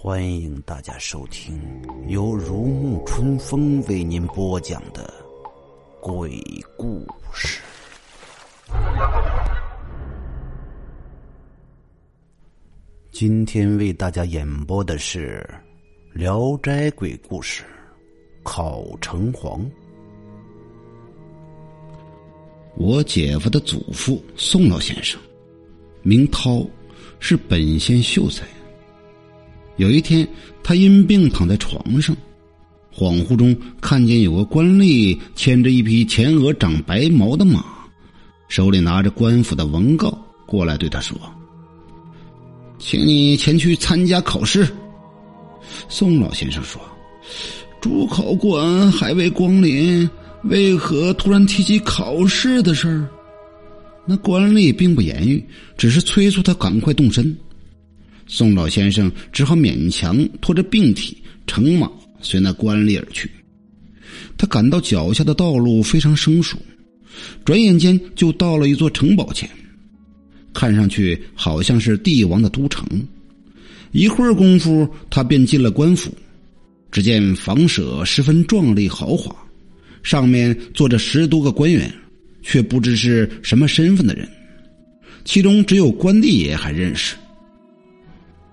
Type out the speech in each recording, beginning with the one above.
欢迎大家收听由如沐春风为您播讲的鬼故事。今天为大家演播的是《聊斋鬼故事》，考城隍。我姐夫的祖父宋老先生，名涛，是本县秀才。有一天，他因病躺在床上，恍惚中看见有个官吏牵着一匹前额长白毛的马，手里拿着官府的文告过来，对他说：“请你前去参加考试。”宋老先生说：“主考官还未光临，为何突然提起考试的事儿？”那官吏并不言语，只是催促他赶快动身。宋老先生只好勉强拖着病体乘马随那官吏而去。他感到脚下的道路非常生疏，转眼间就到了一座城堡前，看上去好像是帝王的都城。一会儿功夫，他便进了官府。只见房舍十分壮丽豪华，上面坐着十多个官员，却不知是什么身份的人，其中只有关帝爷还认识。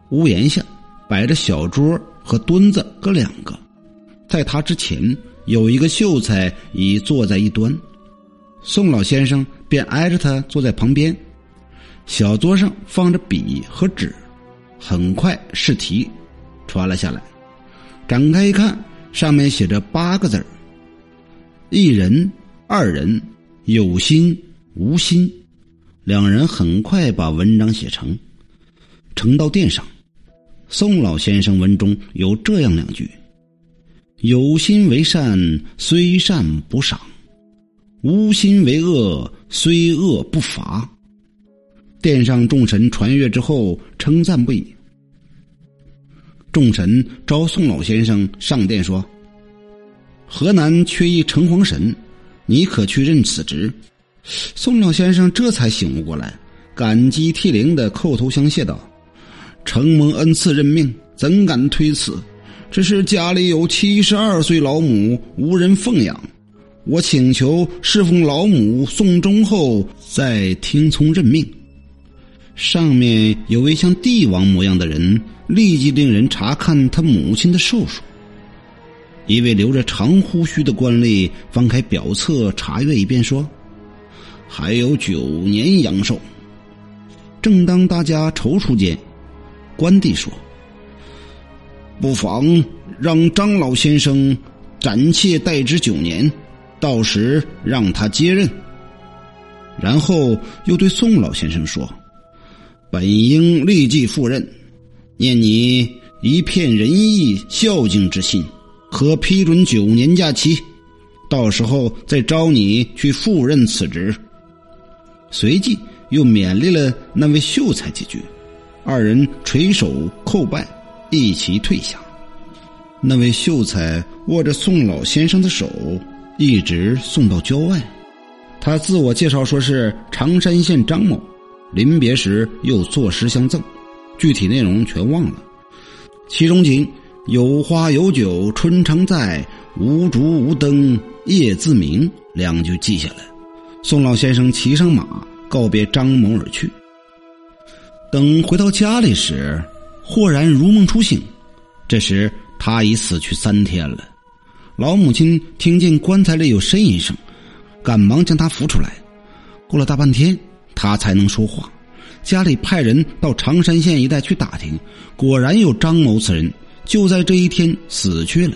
屋檐下摆着小桌和墩子各两个，在他之前有一个秀才已坐在一端，宋老先生便挨着他坐在旁边。小桌上放着笔和纸，很快试题传了下来，展开一看，上面写着八个字一人、二人，有心无心。两人很快把文章写成，呈到殿上。宋老先生文中有这样两句：“有心为善，虽善不赏；无心为恶，虽恶不罚。”殿上众神传阅之后，称赞不已。众神召宋老先生上殿说：“河南缺一城隍神，你可去任此职。”宋老先生这才醒悟过来，感激涕零的叩头相谢道。承蒙恩赐任命，怎敢推辞？只是家里有七十二岁老母，无人奉养。我请求侍奉老母送终后，再听从任命。上面有位像帝王模样的人，立即令人查看他母亲的寿数。一位留着长胡须的官吏翻开表册查阅一遍，说：“还有九年阳寿。”正当大家踌躇间，关帝说：“不妨让张老先生暂且代之九年，到时让他接任。”然后又对宋老先生说：“本应立即赴任，念你一片仁义孝敬之心，可批准九年假期，到时候再招你去赴任此职。”随即又勉励了那位秀才几句。二人垂手叩拜，一齐退下。那位秀才握着宋老先生的手，一直送到郊外。他自我介绍说是常山县张某，临别时又作诗相赠，具体内容全忘了。其中仅“有花有酒春常在，无烛无灯夜自明”两句记下来。宋老先生骑上马，告别张某而去。等回到家里时，豁然如梦初醒。这时他已死去三天了。老母亲听见棺材里有呻吟声，赶忙将他扶出来。过了大半天，他才能说话。家里派人到常山县一带去打听，果然有张某此人，就在这一天死去了。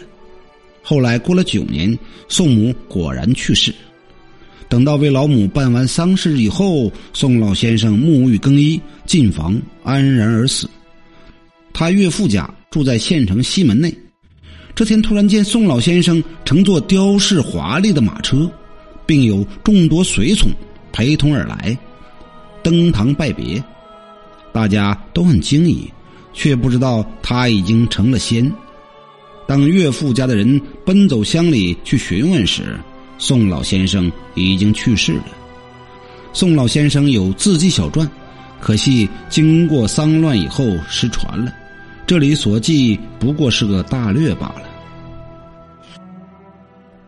后来过了九年，宋母果然去世。等到为老母办完丧事以后，宋老先生沐浴更衣，进房安然而死。他岳父家住在县城西门内。这天突然见宋老先生乘坐雕饰华丽的马车，并有众多随从陪同而来，登堂拜别。大家都很惊异，却不知道他已经成了仙。当岳父家的人奔走乡里去询问时，宋老先生已经去世了。宋老先生有字迹小传，可惜经过丧乱以后失传了。这里所记不过是个大略罢了。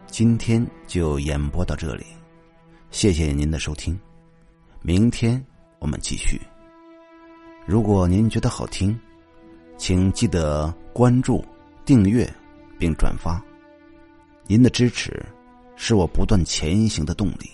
今天就演播到这里，谢谢您的收听，明天我们继续。如果您觉得好听，请记得关注、订阅并转发，您的支持是我不断前行的动力。